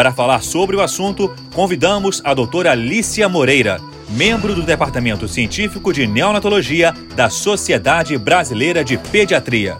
para falar sobre o assunto, convidamos a doutora Alicia Moreira, membro do Departamento Científico de Neonatologia da Sociedade Brasileira de Pediatria.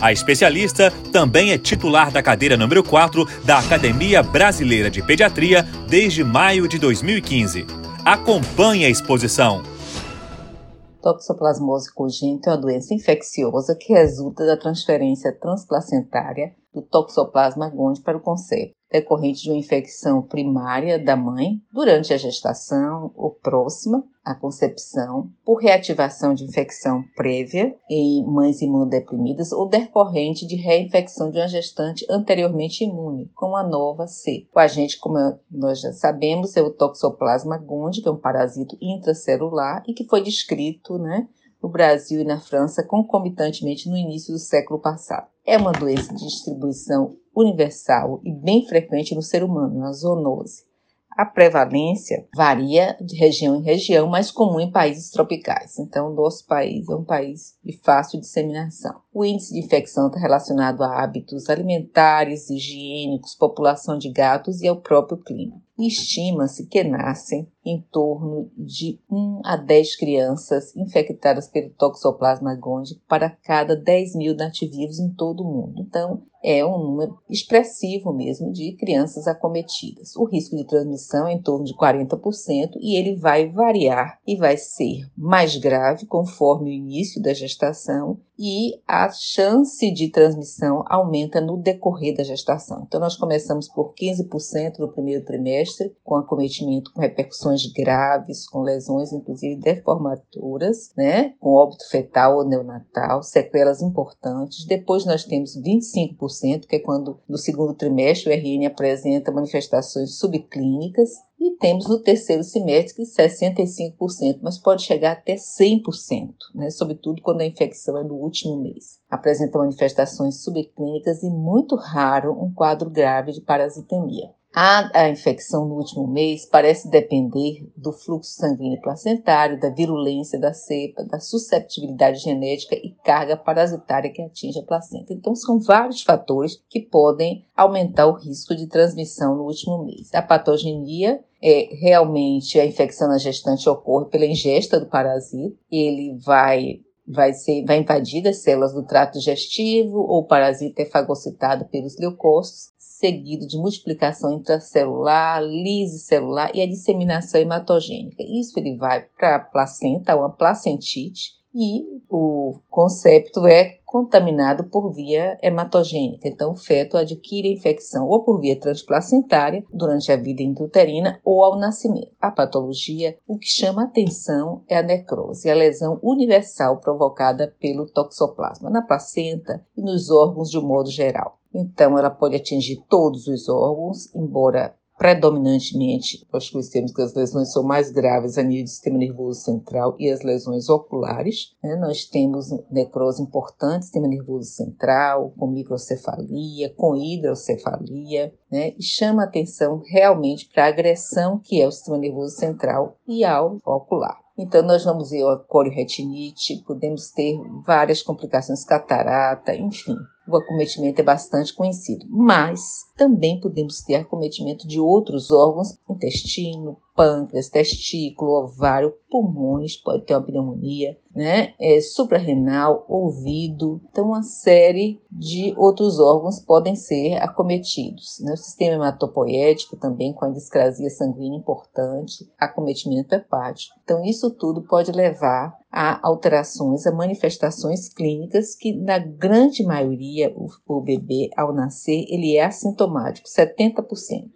A especialista também é titular da cadeira número 4 da Academia Brasileira de Pediatria desde maio de 2015. Acompanhe a exposição. Toxoplasmose congênita é uma doença infecciosa que resulta da transferência transplacentária do Toxoplasma gondii para o concepto decorrente de uma infecção primária da mãe durante a gestação ou próxima à concepção, por reativação de infecção prévia em mães imunodeprimidas ou decorrente de reinfecção de uma gestante anteriormente imune, como a nova C. O agente, como nós já sabemos, é o Toxoplasma gondii, que é um parasito intracelular e que foi descrito, né, no Brasil e na França concomitantemente no início do século passado. É uma doença de distribuição universal e bem frequente no ser humano, a zoonose. A prevalência varia de região em região, mais comum em países tropicais. Então, nosso país é um país de fácil disseminação. O índice de infecção está relacionado a hábitos alimentares, higiênicos, população de gatos e ao próprio clima. Estima-se que nascem em torno de 1 a 10 crianças infectadas pelo Toxoplasma gondii para cada 10 mil nativos em todo o mundo. Então, é um número expressivo mesmo de crianças acometidas. O risco de transmissão é em torno de 40% e ele vai variar e vai ser mais grave conforme o início da gestação e a chance de transmissão aumenta no decorrer da gestação. Então, nós começamos por 15% no primeiro trimestre, com acometimento com repercussões graves, com lesões, inclusive deformadoras, né? com óbito fetal ou neonatal, sequelas importantes. Depois, nós temos 25%, que é quando no segundo trimestre o RN apresenta manifestações subclínicas, e temos no terceiro semestre 65%, mas pode chegar até 100%, né? sobretudo quando a infecção é no último mês. Apresenta manifestações subclínicas e, muito raro, um quadro grave de parasitemia. A, a, infecção no último mês parece depender do fluxo sanguíneo placentário, da virulência da cepa, da susceptibilidade genética e carga parasitária que atinge a placenta. Então, são vários fatores que podem aumentar o risco de transmissão no último mês. A patogenia é realmente a infecção na gestante ocorre pela ingesta do parasita, ele vai vai ser vai invadir as células do trato digestivo ou o parasita é fagocitado pelos leucócitos seguido de multiplicação intracelular, lise celular e a disseminação hematogênica. Isso ele vai para a placenta, uma placentite, e o concepto é contaminado por via hematogênica. Então, o feto adquire a infecção ou por via transplacentária durante a vida intrauterina ou ao nascimento. A patologia, o que chama atenção é a necrose, a lesão universal provocada pelo toxoplasma na placenta e nos órgãos de um modo geral. Então, ela pode atingir todos os órgãos, embora predominantemente nós conhecemos que as lesões são mais graves a nível do sistema nervoso central e as lesões oculares. Né? Nós temos necrose importante no sistema nervoso central, com microcefalia, com hidrocefalia, né? e chama atenção realmente para a agressão que é o sistema nervoso central e ao ocular. Então, nós vamos ver a corioretinite, podemos ter várias complicações, catarata, enfim. O acometimento é bastante conhecido, mas também podemos ter acometimento de outros órgãos, intestino, pâncreas, testículo, ovário, pulmões, pode ter uma pneumonia, né? É, suprarrenal, ouvido. Então, uma série de outros órgãos podem ser acometidos. Né? O sistema hematopoético também, com a discrasia sanguínea importante, acometimento hepático. Então, isso tudo pode levar a alterações, a manifestações clínicas que, na grande maioria, o, o bebê, ao nascer, ele é assintomático, 70%.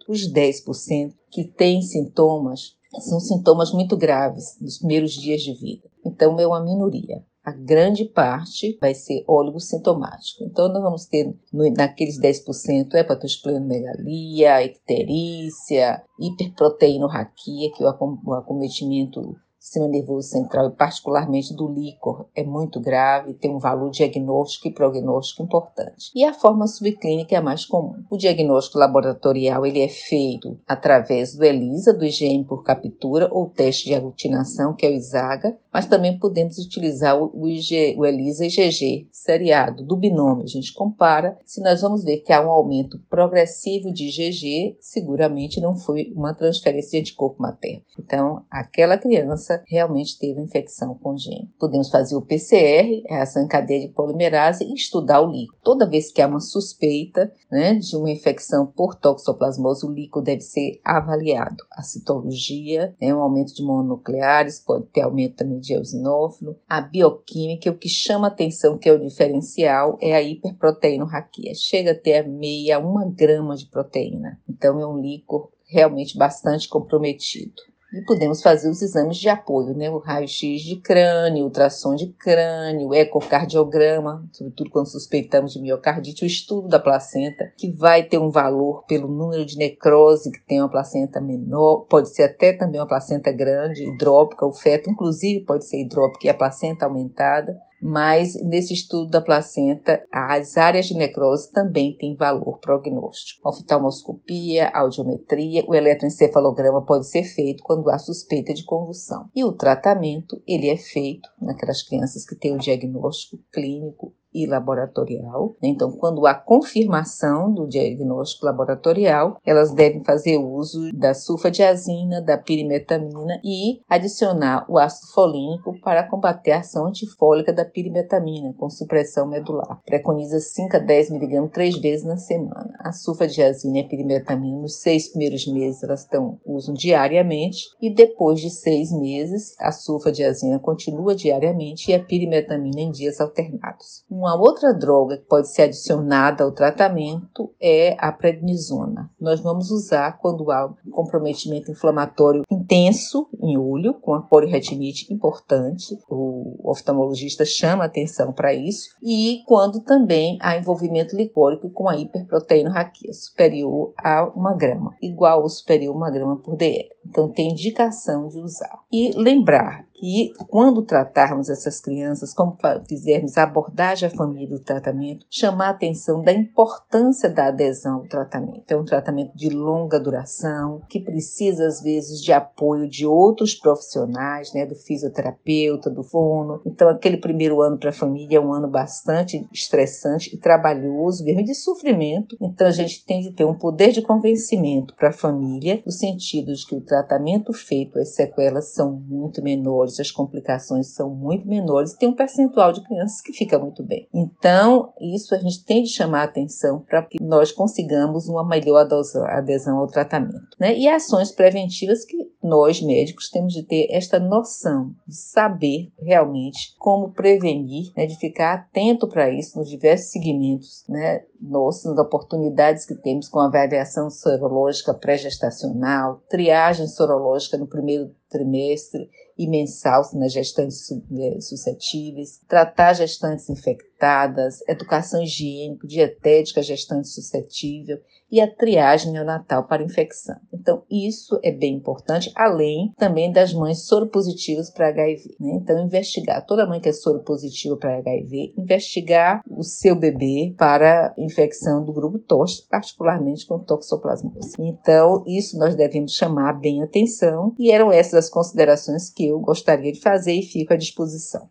Os 10% que têm sintomas são sintomas muito graves nos primeiros dias de vida. Então, é uma minoria. a grande parte vai ser oligosintomático. Então, nós vamos ter no, naqueles 10% hepatosplenomegalia, icterícia, hiperproteínorraquia, que é o acometimento sistema nervoso central e particularmente do líquor é muito grave, tem um valor diagnóstico e prognóstico importante. E a forma subclínica é a mais comum. O diagnóstico laboratorial ele é feito através do ELISA, do IgM por captura ou teste de aglutinação, que é o ISAGA, mas também podemos utilizar o, IG, o ELISA IgG seriado do binômio. A gente compara, se nós vamos ver que há um aumento progressivo de IgG, seguramente não foi uma transferência de anticorpo materno. Então, aquela criança realmente teve infecção congênita. Podemos fazer o PCR, reação em cadeia de polimerase, e estudar o líquido. Toda vez que há uma suspeita né, de uma infecção por toxoplasmose, o líquido deve ser avaliado. A citologia, né, um aumento de mononucleares, pode ter aumento também de eosinófilo. A bioquímica, o que chama atenção, que é o diferencial, é a hiperproteinorraquia. Chega até meia, uma grama de proteína. Então, é um líquor realmente bastante comprometido. E podemos fazer os exames de apoio, né? O raio-x de crânio, ultrassom de crânio, ecocardiograma, sobretudo quando suspeitamos de miocardite, o estudo da placenta, que vai ter um valor pelo número de necrose que tem uma placenta menor, pode ser até também uma placenta grande, hidrópica, o feto, inclusive pode ser hidrópica e a placenta aumentada mas nesse estudo da placenta, as áreas de necrose também têm valor prognóstico. Oftalmoscopia, audiometria, o eletroencefalograma pode ser feito quando há suspeita de convulsão. E o tratamento, ele é feito naquelas crianças que têm o diagnóstico clínico e laboratorial. Então, quando há confirmação do diagnóstico laboratorial, elas devem fazer uso da sulfadiazina, da pirimetamina e adicionar o ácido folínico para combater a ação antifólica da pirimetamina com supressão medular. Preconiza 5 a 10 mg três vezes na semana. A sulfadiazina e a pirimetamina, nos seis primeiros meses, elas estão, usam diariamente e depois de seis meses, a sulfadiazina continua diariamente e a pirimetamina em dias alternados. Outra droga que pode ser adicionada ao tratamento é a prednisona. Nós vamos usar quando há um comprometimento inflamatório intenso em olho, com a poliretinite importante. O oftalmologista chama atenção para isso. E quando também há envolvimento licórico com a hiperproteinorraquia superior a uma grama, igual ou superior a uma grama por dl. Então tem indicação de usar. E lembrar que quando tratarmos essas crianças, como fizermos a abordagem à família do tratamento, chamar a atenção da importância da adesão ao tratamento. É um tratamento de longa duração, que precisa às vezes de apoio de outros profissionais, né, do fisioterapeuta, do fono. Então aquele primeiro ano para a família é um ano bastante estressante e trabalhoso, mesmo de sofrimento. Então a gente tem de ter um poder de convencimento para a família, no sentido de que o tratamento feito, as sequelas são muito menores as complicações são muito menores, tem um percentual de crianças que fica muito bem. Então, isso a gente tem de chamar atenção para que nós consigamos uma melhor adesão ao tratamento. Né? E ações preventivas que nós, médicos, temos de ter esta noção de saber realmente como prevenir, né? de ficar atento para isso nos diversos segmentos né? nossos, nas oportunidades que temos com a avaliação sorológica pré-gestacional, triagem sorológica no primeiro trimestre e mensal nas gestantes eh, suscetíveis, tratar gestantes infectadas, educação higiênica, dietética gestante suscetível e a triagem neonatal para infecção. Então, isso é bem importante, além também das mães soropositivas para HIV. Né? Então, investigar toda mãe que é soropositiva para HIV, investigar o seu bebê para infecção do grupo TOX, particularmente com toxoplasmose. Então, isso nós devemos chamar bem atenção e eram essas as considerações que eu gostaria de fazer e fico à disposição.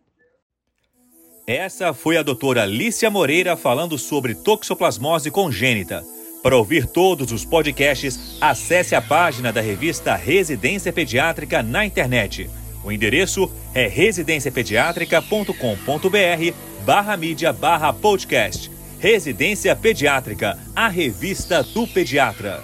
Essa foi a doutora Lícia Moreira falando sobre toxoplasmose congênita. Para ouvir todos os podcasts, acesse a página da revista Residência Pediátrica na internet. O endereço é residenciapediatrica.com.br barra mídia barra podcast. Residência Pediátrica, a revista do pediatra.